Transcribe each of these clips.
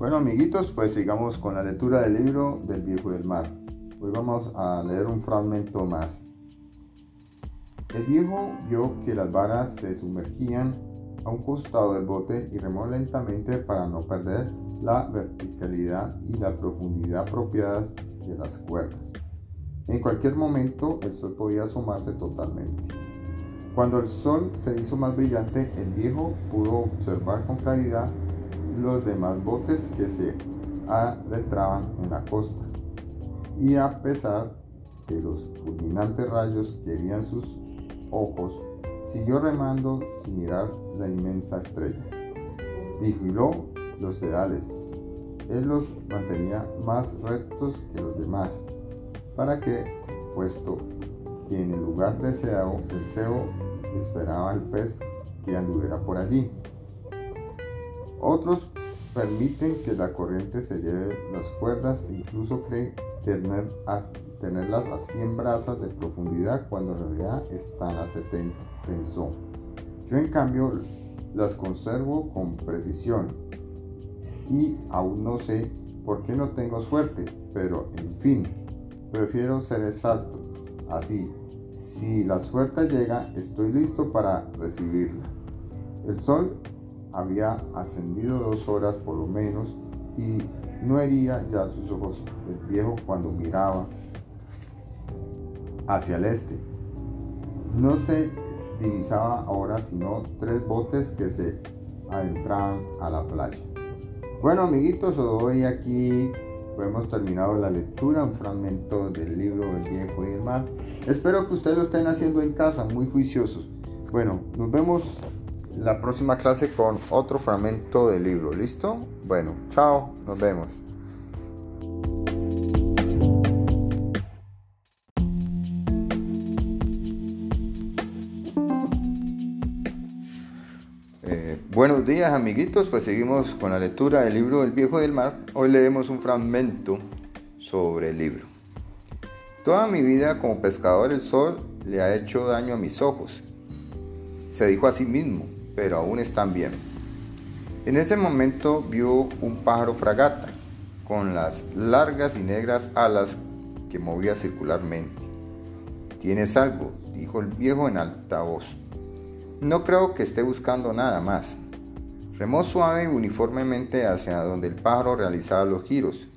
Bueno amiguitos, pues sigamos con la lectura del libro del viejo del mar. Hoy vamos a leer un fragmento más. El viejo vio que las varas se sumergían a un costado del bote y remó lentamente para no perder la verticalidad y la profundidad apropiadas de las cuerdas. En cualquier momento el sol podía asomarse totalmente. Cuando el sol se hizo más brillante, el viejo pudo observar con claridad los demás botes que se adentraban en la costa. Y a pesar de los fulminantes rayos que herían sus ojos, siguió remando sin mirar la inmensa estrella. Vigiló los sedales. Él los mantenía más rectos que los demás, para que, puesto que en el lugar deseado el cebo esperaba el pez que anduviera por allí. Otros permiten que la corriente se lleve las cuerdas e incluso creen tener a, tenerlas a 100 brazas de profundidad cuando en realidad están a 70, pensó. Yo en cambio las conservo con precisión y aún no sé por qué no tengo suerte, pero en fin, prefiero ser exacto. Así, si la suerte llega, estoy listo para recibirla. El sol había ascendido dos horas por lo menos y no hería ya sus ojos el viejo cuando miraba hacia el este. No se divisaba ahora sino tres botes que se adentraban a la playa. Bueno amiguitos, hoy aquí hemos terminado la lectura, un fragmento del libro El viejo y el mar. Espero que ustedes lo estén haciendo en casa, muy juiciosos. Bueno, nos vemos la próxima clase con otro fragmento del libro. ¿Listo? Bueno, chao, nos vemos. Eh, buenos días amiguitos, pues seguimos con la lectura del libro El viejo del mar. Hoy leemos un fragmento sobre el libro. Toda mi vida como pescador el sol le ha hecho daño a mis ojos. Se dijo a sí mismo, pero aún están bien. En ese momento vio un pájaro fragata con las largas y negras alas que movía circularmente. ¿Tienes algo? dijo el viejo en alta voz. No creo que esté buscando nada más. Remó suave y uniformemente hacia donde el pájaro realizaba los giros,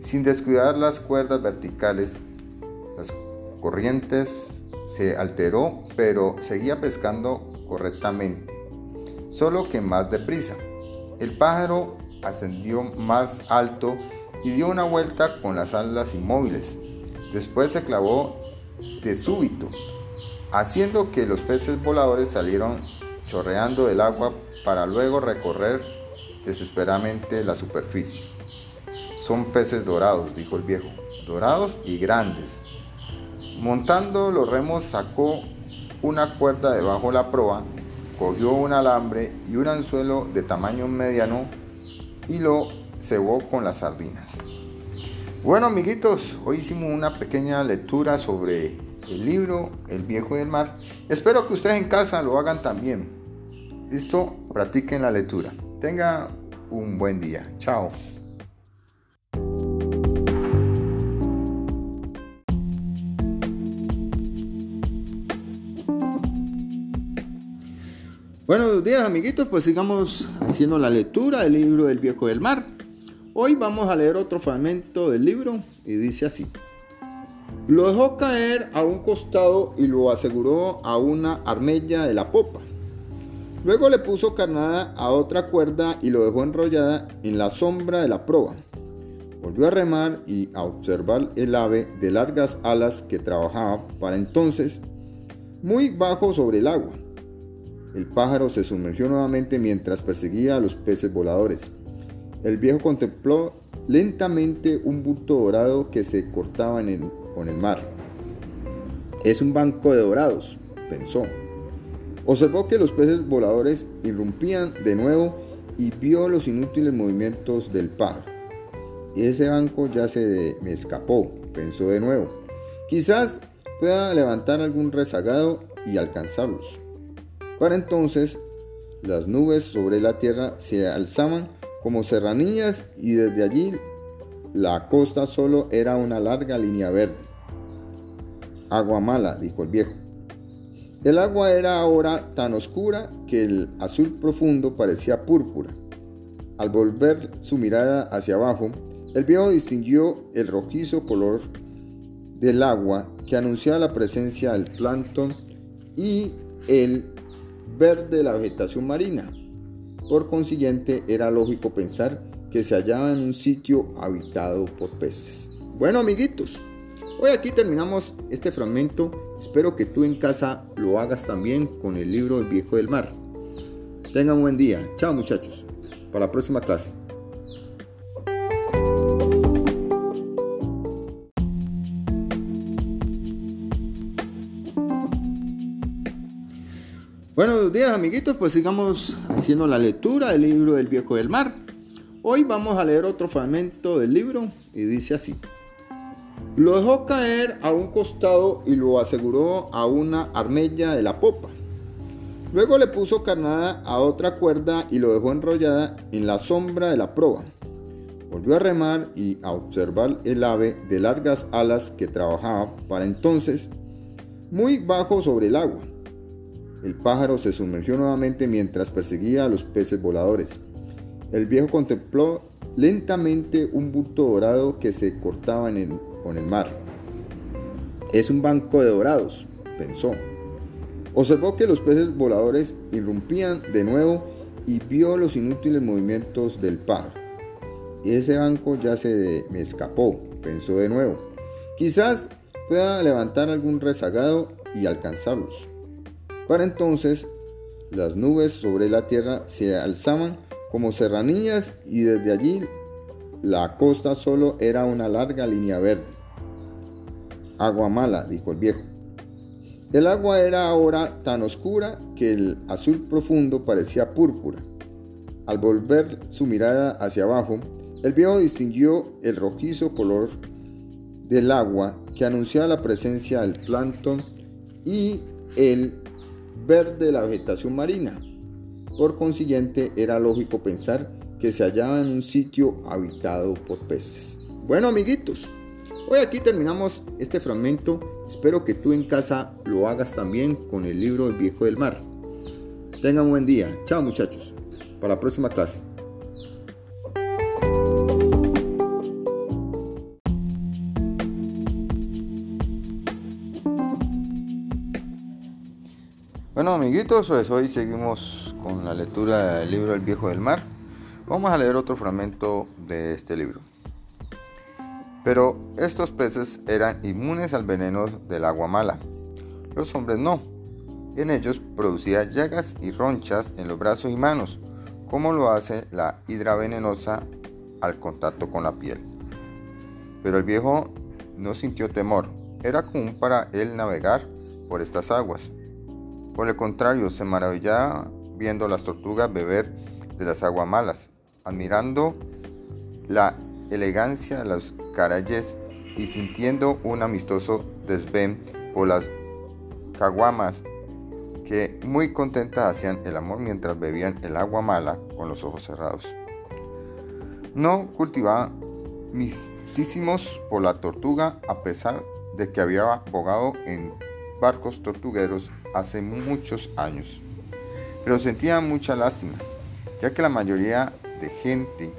sin descuidar las cuerdas verticales. Las corrientes se alteró, pero seguía pescando correctamente, solo que más deprisa. El pájaro ascendió más alto y dio una vuelta con las alas inmóviles. Después se clavó de súbito, haciendo que los peces voladores salieron chorreando del agua para luego recorrer desesperadamente la superficie. Son peces dorados, dijo el viejo, dorados y grandes. Montando los remos sacó una cuerda debajo de la proa, cogió un alambre y un anzuelo de tamaño mediano y lo cebó con las sardinas. Bueno amiguitos, hoy hicimos una pequeña lectura sobre el libro El viejo del mar. Espero que ustedes en casa lo hagan también. Listo, practiquen la lectura. Tenga un buen día. Chao. Buenos días amiguitos, pues sigamos haciendo la lectura del libro del viejo del mar. Hoy vamos a leer otro fragmento del libro y dice así. Lo dejó caer a un costado y lo aseguró a una armella de la popa. Luego le puso carnada a otra cuerda y lo dejó enrollada en la sombra de la proa. Volvió a remar y a observar el ave de largas alas que trabajaba para entonces muy bajo sobre el agua. El pájaro se sumergió nuevamente mientras perseguía a los peces voladores. El viejo contempló lentamente un bulto dorado que se cortaba en el, con el mar. Es un banco de dorados, pensó. Observó que los peces voladores irrumpían de nuevo y vio los inútiles movimientos del pájaro. Ese banco ya se me escapó, pensó de nuevo. Quizás pueda levantar algún rezagado y alcanzarlos. Para entonces, las nubes sobre la tierra se alzaban como serranías y desde allí la costa solo era una larga línea verde. Agua mala, dijo el viejo. El agua era ahora tan oscura que el azul profundo parecía púrpura. Al volver su mirada hacia abajo, el viejo distinguió el rojizo color del agua que anunciaba la presencia del plancton y el verde de la vegetación marina. Por consiguiente, era lógico pensar que se hallaba en un sitio habitado por peces. Bueno, amiguitos, hoy aquí terminamos este fragmento. Espero que tú en casa lo hagas también con el libro El viejo del mar. Tengan un buen día. Chao, muchachos. Para la próxima clase. Buenos días amiguitos, pues sigamos haciendo la lectura del libro del viejo del mar. Hoy vamos a leer otro fragmento del libro y dice así. Lo dejó caer a un costado y lo aseguró a una armella de la popa. Luego le puso carnada a otra cuerda y lo dejó enrollada en la sombra de la proa. Volvió a remar y a observar el ave de largas alas que trabajaba para entonces muy bajo sobre el agua. El pájaro se sumergió nuevamente mientras perseguía a los peces voladores. El viejo contempló lentamente un bulto dorado que se cortaba en con el mar. Es un banco de dorados, pensó. Observó que los peces voladores irrumpían de nuevo y vio los inútiles movimientos del pájaro. Ese banco ya se me escapó, pensó de nuevo. Quizás pueda levantar algún rezagado y alcanzarlos. Para entonces, las nubes sobre la tierra se alzaban como serranías y desde allí la costa solo era una larga línea verde. Agua mala, dijo el viejo. El agua era ahora tan oscura que el azul profundo parecía púrpura. Al volver su mirada hacia abajo, el viejo distinguió el rojizo color del agua que anunciaba la presencia del plancton y el verde de la vegetación marina. Por consiguiente, era lógico pensar que se hallaba en un sitio habitado por peces. Bueno, amiguitos, hoy aquí terminamos este fragmento. Espero que tú en casa lo hagas también con el libro El viejo del mar. Tengan un buen día. Chao, muchachos. Para la próxima clase. Bueno amiguitos, pues hoy seguimos con la lectura del libro El viejo del mar. Vamos a leer otro fragmento de este libro. Pero estos peces eran inmunes al veneno del agua mala. Los hombres no. En ellos producía llagas y ronchas en los brazos y manos, como lo hace la hidra venenosa al contacto con la piel. Pero el viejo no sintió temor. Era común para él navegar por estas aguas por el contrario, se maravillaba viendo las tortugas beber de las aguas malas, admirando la elegancia de las carayes y sintiendo un amistoso desvén por las caguamas que muy contentas hacían el amor mientras bebían el agua mala con los ojos cerrados. No cultivaba mistísimos por la tortuga a pesar de que había bogado en barcos tortugueros hace muchos años. Pero sentía mucha lástima, ya que la mayoría de gente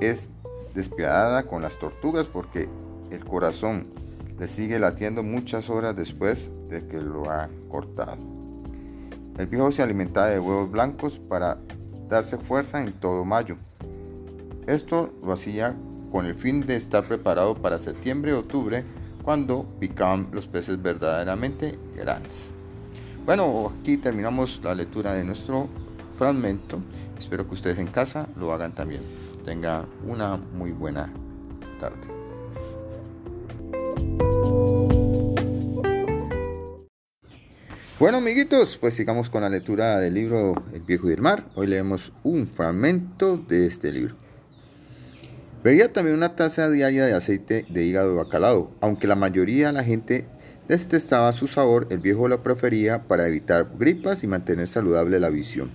es despiadada con las tortugas porque el corazón le sigue latiendo muchas horas después de que lo ha cortado. El viejo se alimentaba de huevos blancos para darse fuerza en todo mayo. Esto lo hacía con el fin de estar preparado para septiembre octubre cuando picaban los peces verdaderamente grandes. Bueno, aquí terminamos la lectura de nuestro fragmento. Espero que ustedes en casa lo hagan también. Tengan una muy buena tarde. Bueno amiguitos, pues sigamos con la lectura del libro El viejo y el mar. Hoy leemos un fragmento de este libro. Bebía también una taza diaria de aceite de hígado de bacalao, aunque la mayoría de la gente detestaba su sabor, el viejo lo prefería para evitar gripas y mantener saludable la visión.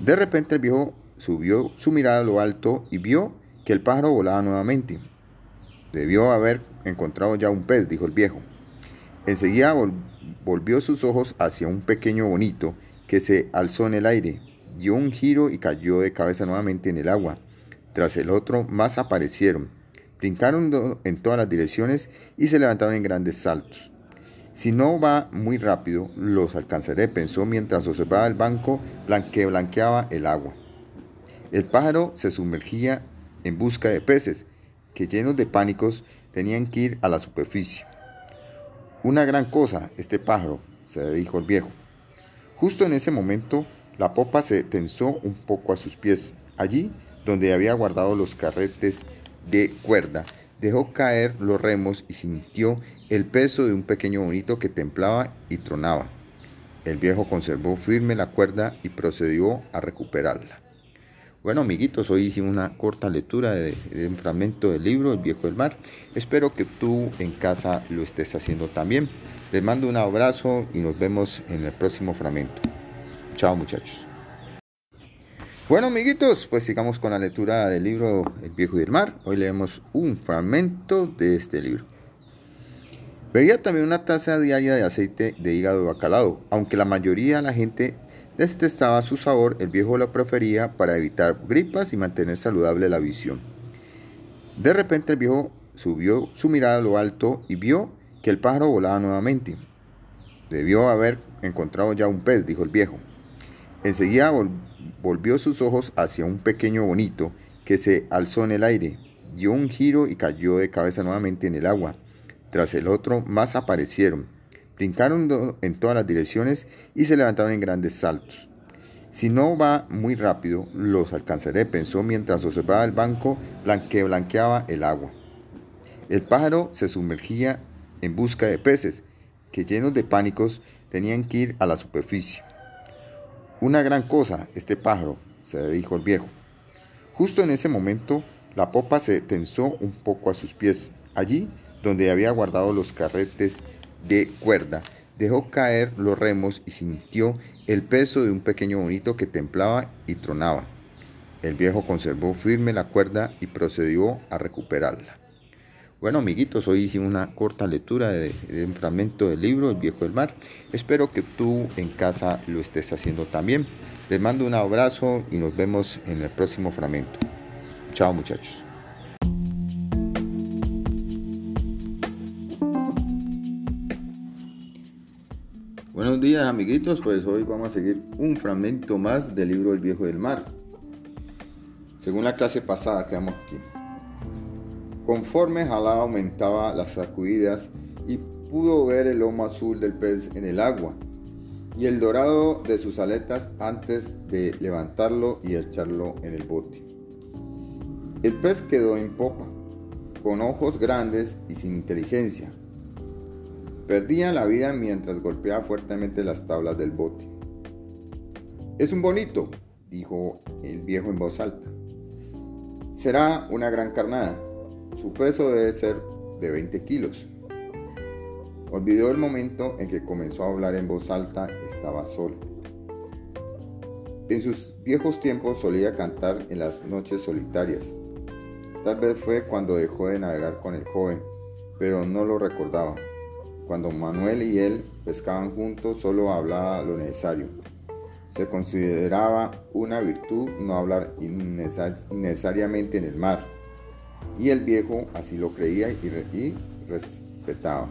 De repente el viejo subió su mirada a lo alto y vio que el pájaro volaba nuevamente. Debió haber encontrado ya un pez, dijo el viejo. Enseguida volvió sus ojos hacia un pequeño bonito que se alzó en el aire, dio un giro y cayó de cabeza nuevamente en el agua. Tras el otro, más aparecieron. Brincaron en todas las direcciones y se levantaron en grandes saltos. Si no va muy rápido, los alcanzaré, pensó mientras observaba el banco que blanqueaba el agua. El pájaro se sumergía en busca de peces, que llenos de pánicos tenían que ir a la superficie. Una gran cosa, este pájaro, se dijo el viejo. Justo en ese momento, la popa se tensó un poco a sus pies. Allí, donde había guardado los carretes de cuerda, dejó caer los remos y sintió el peso de un pequeño bonito que templaba y tronaba. El viejo conservó firme la cuerda y procedió a recuperarla. Bueno, amiguitos, hoy hicimos una corta lectura de, un fragmento del libro El viejo del mar. Espero que tú en casa lo estés haciendo también. Les mando un abrazo y nos vemos en el próximo fragmento. Chao, muchachos. Bueno, amiguitos, pues sigamos con la lectura del libro El viejo del mar. Hoy leemos un fragmento de este libro. Veía también una taza diaria de aceite de hígado bacalao, aunque la mayoría de la gente detestaba su sabor, el viejo lo prefería para evitar gripas y mantener saludable la visión. De repente el viejo subió su mirada a lo alto y vio que el pájaro volaba nuevamente. Debió haber encontrado ya un pez, dijo el viejo. Enseguida volvió sus ojos hacia un pequeño bonito que se alzó en el aire, dio un giro y cayó de cabeza nuevamente en el agua. Tras el otro, más aparecieron. Brincaron en todas las direcciones y se levantaron en grandes saltos. Si no va muy rápido, los alcanzaré, pensó mientras observaba el banco que blanqueaba el agua. El pájaro se sumergía en busca de peces, que llenos de pánicos tenían que ir a la superficie. Una gran cosa, este pájaro, se dijo el viejo. Justo en ese momento, la popa se tensó un poco a sus pies. Allí donde había guardado los carretes de cuerda, dejó caer los remos y sintió el peso de un pequeño bonito que templaba y tronaba. El viejo conservó firme la cuerda y procedió a recuperarla. Bueno, amiguitos, hoy hicimos una corta lectura de, de, un fragmento del libro El viejo del mar. Espero que tú en casa lo estés haciendo también. Les mando un abrazo y nos vemos en el próximo fragmento. Chao, muchachos. Buenos días amiguitos, pues hoy vamos a seguir un fragmento más del libro El viejo del mar. Según la clase pasada quedamos aquí. Conforme Jalá aumentaba las sacudidas y pudo ver el lomo azul del pez en el agua y el dorado de sus aletas antes de levantarlo y echarlo en el bote. El pez quedó en popa, con ojos grandes y sin inteligencia Perdía la vida mientras golpeaba fuertemente las tablas del bote. Es un bonito, dijo el viejo en voz alta. Será una gran carnada. Su peso debe ser de 20 kilos. Olvidó el momento en que comenzó a hablar en voz alta, estaba solo. En sus viejos tiempos solía cantar en las noches solitarias. Tal vez fue cuando dejó de navegar con el joven, pero no lo recordaba. Cuando Manuel y él pescaban juntos, solo hablaba lo necesario. Se consideraba una virtud no hablar innecesariamente en el mar. Y el viejo así lo creía y, respetaba.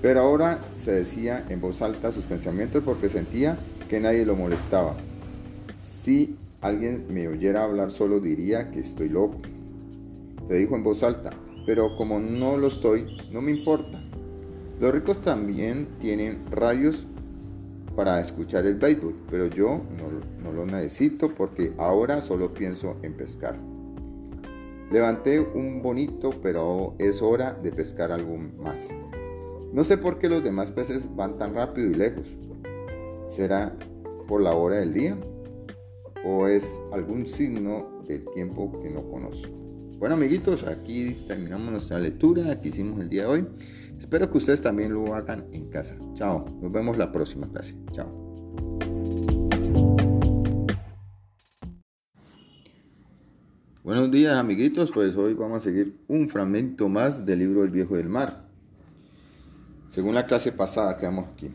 Pero ahora se decía en voz alta sus pensamientos porque sentía que nadie lo molestaba. Si alguien me oyera hablar solo diría que estoy loco. Se dijo en voz alta, pero como no lo estoy, no me importa. Los ricos también tienen radios para escuchar el béisbol, pero yo no, lo necesito porque ahora solo pienso en pescar. Levanté un bonito, pero es hora de pescar algo más. No sé por qué los demás peces van tan rápido y lejos. ¿Será por la hora del día? ¿O es algún signo del tiempo que no conozco? Bueno amiguitos, aquí terminamos nuestra lectura que hicimos el día de hoy. Espero que ustedes también lo hagan en casa. Chao, nos vemos la próxima clase. Chao. Buenos días amiguitos, pues hoy vamos a seguir un fragmento más del libro El Viejo del Mar. Según la clase pasada quedamos aquí.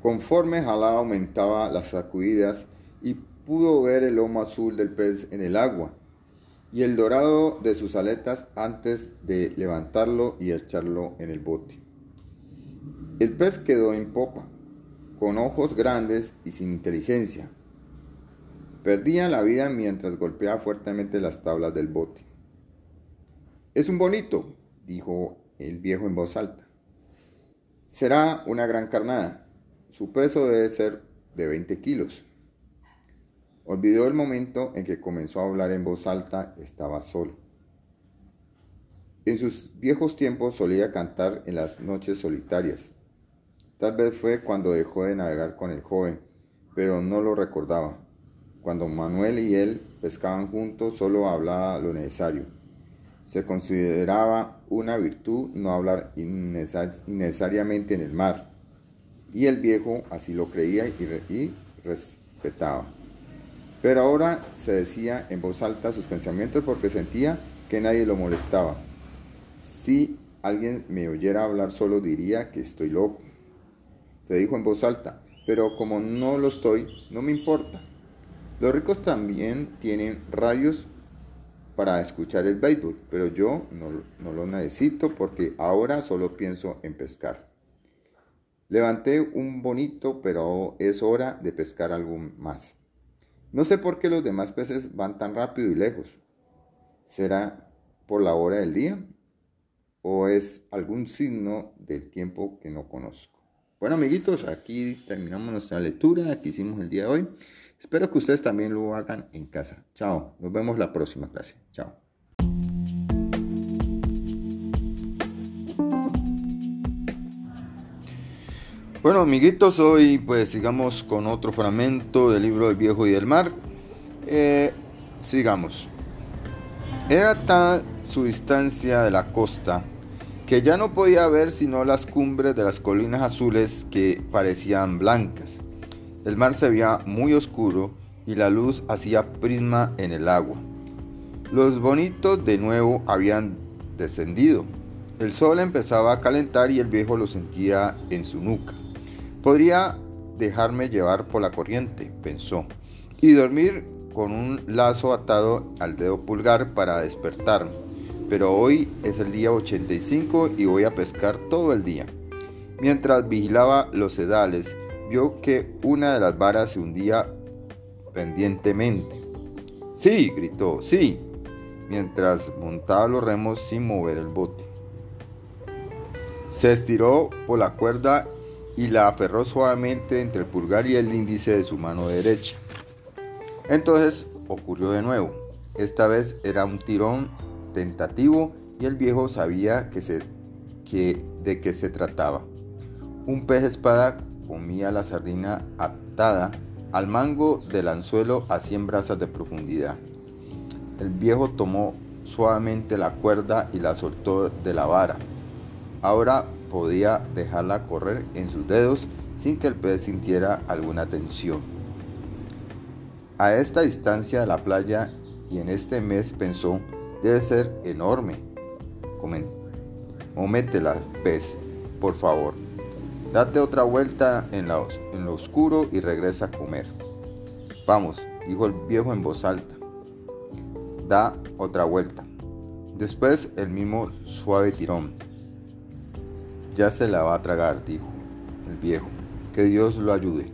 Conforme Jalá aumentaba las sacudidas y pudo ver el lomo azul del pez en el agua y el dorado de sus aletas antes de levantarlo y echarlo en el bote. El pez quedó en popa, con ojos grandes y sin inteligencia. Perdía la vida mientras golpeaba fuertemente las tablas del bote. Es un bonito, dijo el viejo en voz alta. Será una gran carnada. Su peso debe ser de 20 kilos. Olvidó el momento en que comenzó a hablar en voz alta, estaba solo. En sus viejos tiempos solía cantar en las noches solitarias. Tal vez fue cuando dejó de navegar con el joven, pero no lo recordaba. Cuando Manuel y él pescaban juntos, solo hablaba lo necesario. Se consideraba una virtud no hablar innecesariamente en el mar, y el viejo así lo creía y respetaba. Pero ahora se decía en voz alta sus pensamientos porque sentía que nadie lo molestaba. Si alguien me oyera hablar solo diría que estoy loco. Se dijo en voz alta, pero como no lo estoy, no me importa. Los ricos también tienen radios para escuchar el béisbol, pero yo no, lo necesito porque ahora solo pienso en pescar. Levanté un bonito, pero es hora de pescar algo más. No sé por qué los demás peces van tan rápido y lejos. ¿Será por la hora del día? ¿O es algún signo del tiempo que no conozco? Bueno, amiguitos, aquí terminamos nuestra lectura que hicimos el día de hoy. Espero que ustedes también lo hagan en casa. Chao, nos vemos la próxima clase. Chao. Bueno, amiguitos, hoy pues sigamos con otro fragmento del libro del viejo y del mar. Eh, sigamos. Era tal su distancia de la costa que ya no podía ver sino las cumbres de las colinas azules que parecían blancas. El mar se veía muy oscuro y la luz hacía prisma en el agua. Los bonitos de nuevo habían descendido. El sol empezaba a calentar y el viejo lo sentía en su nuca. Podría dejarme llevar por la corriente, pensó, y dormir con un lazo atado al dedo pulgar para despertarme. Pero hoy es el día 85 y voy a pescar todo el día. Mientras vigilaba los sedales, vio que una de las varas se hundía pendientemente. Sí, gritó, sí, mientras montaba los remos sin mover el bote. Se estiró por la cuerda y la aferró suavemente entre el pulgar y el índice de su mano derecha. Entonces ocurrió de nuevo. Esta vez era un tirón tentativo y el viejo sabía que que, de qué se trataba. Un pez espada comía la sardina atada al mango del anzuelo a 100 brazas de profundidad. El viejo tomó suavemente la cuerda y la soltó de la vara. Ahora podía dejarla correr en sus dedos sin que el pez sintiera alguna tensión. A esta distancia de la playa y en este mes pensó, debe ser enorme. Mométela, pez, por favor. Date otra vuelta en, lo oscuro y regresa a comer. Vamos, dijo el viejo en voz alta. Da otra vuelta. Después el mismo suave tirón. Ya se la va a tragar, dijo el viejo. Que Dios lo ayude.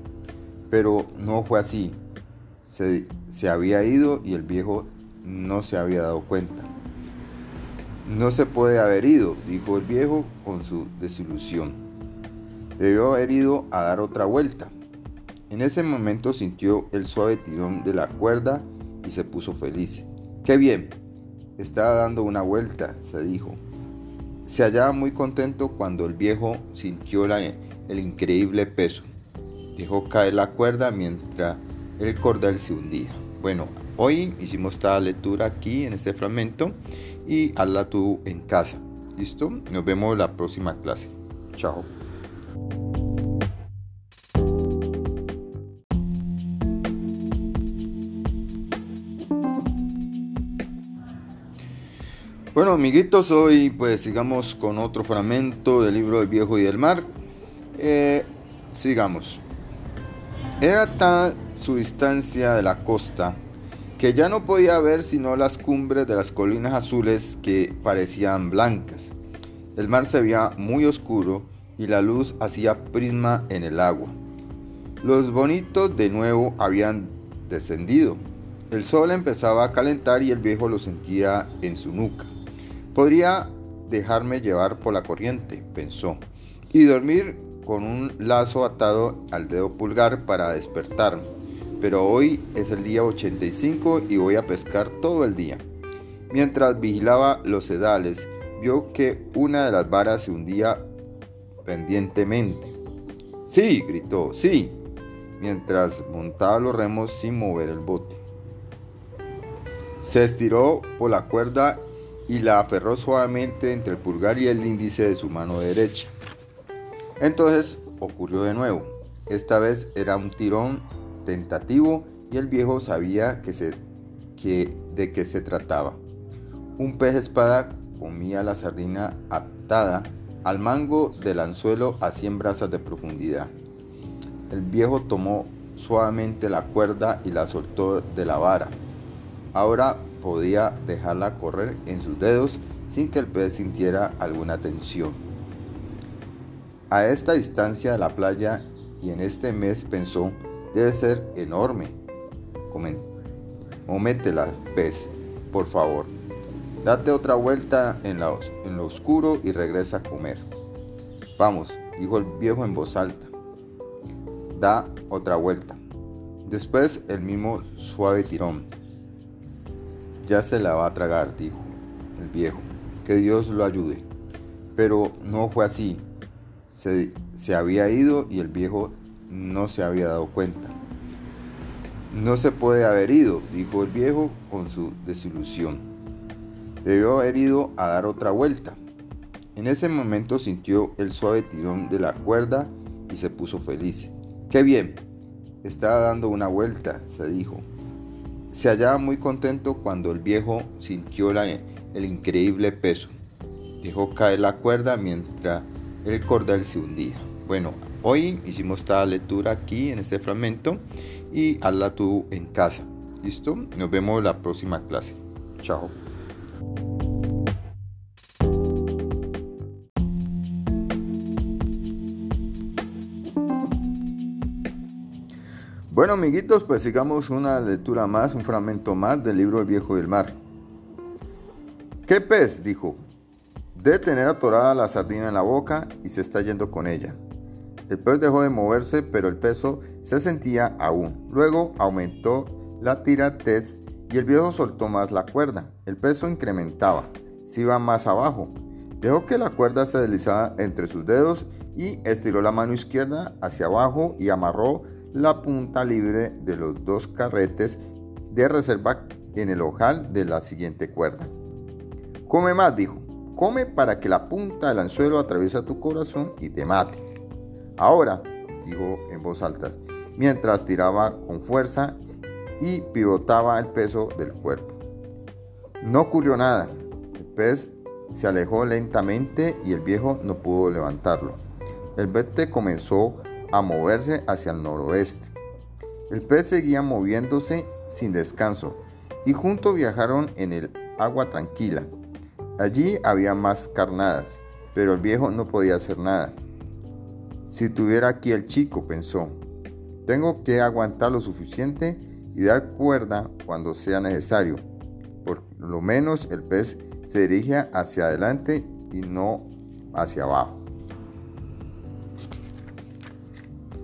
Pero no fue así. Se, se había ido y el viejo no se había dado cuenta. No se puede haber ido, dijo el viejo con su desilusión. Debió haber ido a dar otra vuelta. En ese momento sintió el suave tirón de la cuerda y se puso feliz. ¡Qué bien! Estaba dando una vuelta, se dijo. Se hallaba muy contento cuando el viejo sintió el increíble peso. Dejó caer la cuerda mientras el cordel se hundía. Bueno, hoy hicimos esta lectura aquí en este fragmento y hazla tú en casa. ¿Listo? Nos vemos la próxima clase. Chao. Bueno, amiguitos, hoy pues sigamos con otro fragmento del libro del viejo y del mar. Eh, sigamos. Era tal su distancia de la costa que ya no podía ver sino las cumbres de las colinas azules que parecían blancas. El mar se veía muy oscuro y la luz hacía prisma en el agua. Los bonitos de nuevo habían descendido. El sol empezaba a calentar y el viejo lo sentía en su nuca. Podría dejarme llevar por la corriente, pensó, y dormir con un lazo atado al dedo pulgar para despertarme. Pero hoy es el día 85 y voy a pescar todo el día. Mientras vigilaba los sedales, vio que una de las varas se hundía pendientemente. Sí, gritó, sí, mientras montaba los remos sin mover el bote. Se estiró por la cuerda y la aferró suavemente entre el pulgar y el índice de su mano derecha. Entonces ocurrió de nuevo. Esta vez era un tirón tentativo y el viejo sabía que se, que, de qué se trataba. Un pez espada comía la sardina atada al mango del anzuelo a 100 brazas de profundidad. El viejo tomó suavemente la cuerda y la soltó de la vara. Ahora podía dejarla correr en sus dedos sin que el pez sintiera alguna tensión. A esta distancia de la playa y en este mes pensó, debe ser enorme. Cométela, pez, por favor. Date otra vuelta en, en lo oscuro y regresa a comer. Vamos, dijo el viejo en voz alta. Da otra vuelta. Después el mismo suave tirón. Ya se la va a tragar, dijo el viejo. Que Dios lo ayude. Pero no fue así. Se, se había ido y el viejo no se había dado cuenta. No se puede haber ido, dijo el viejo con su desilusión. Debió haber ido a dar otra vuelta. En ese momento sintió el suave tirón de la cuerda y se puso feliz. ¡Qué bien! Estaba dando una vuelta, se dijo. Se hallaba muy contento cuando el viejo sintió el increíble peso. Dejó caer la cuerda mientras el cordel se hundía. Bueno, hoy hicimos esta lectura aquí en este fragmento y hazla tú en casa. ¿Listo? Nos vemos la próxima clase. Chao. Bueno, amiguitos, pues sigamos una lectura más, un fragmento más del libro El Viejo del Mar. ¿Qué pez? dijo. Debe tener atorada la sardina en la boca y se está yendo con ella. El pez dejó de moverse, pero el peso se sentía aún. Luego aumentó la tiratez y el viejo soltó más la cuerda. El peso incrementaba, se iba más abajo. Dejó que la cuerda se deslizara entre sus dedos y estiró la mano izquierda hacia abajo y amarró la punta libre de los dos carretes de reserva en el ojal de la siguiente cuerda. Come más, dijo. Come para que la punta del anzuelo atraviese tu corazón y te mate. Ahora, dijo en voz alta, mientras tiraba con fuerza y pivotaba el peso del cuerpo. No ocurrió nada. El pez se alejó lentamente y el viejo no pudo levantarlo. El vete comenzó a moverse hacia el noroeste. El pez seguía moviéndose sin descanso y juntos viajaron en el agua tranquila. Allí había más carnadas, pero el viejo no podía hacer nada. Si tuviera aquí el chico, pensó, tengo que aguantar lo suficiente y dar cuerda cuando sea necesario. Por lo menos el pez se dirige hacia adelante y no hacia abajo.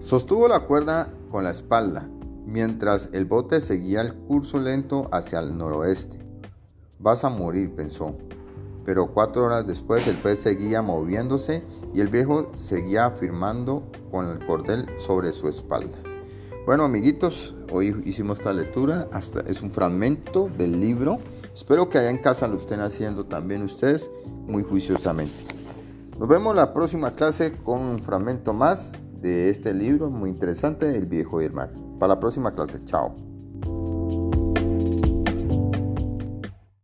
Sostuvo la cuerda con la espalda, mientras el bote seguía el curso lento hacia el noroeste. Vas a morir, pensó. Pero cuatro horas después el pez seguía moviéndose y el viejo seguía afirmando con el cordel sobre su espalda. Bueno, amiguitos, hoy hicimos esta lectura. Hasta es un fragmento del libro. Espero que allá en casa lo estén haciendo también ustedes muy juiciosamente. Nos vemos la próxima clase con un fragmento más de este libro muy interesante, El viejo y. Para la próxima clase, chao.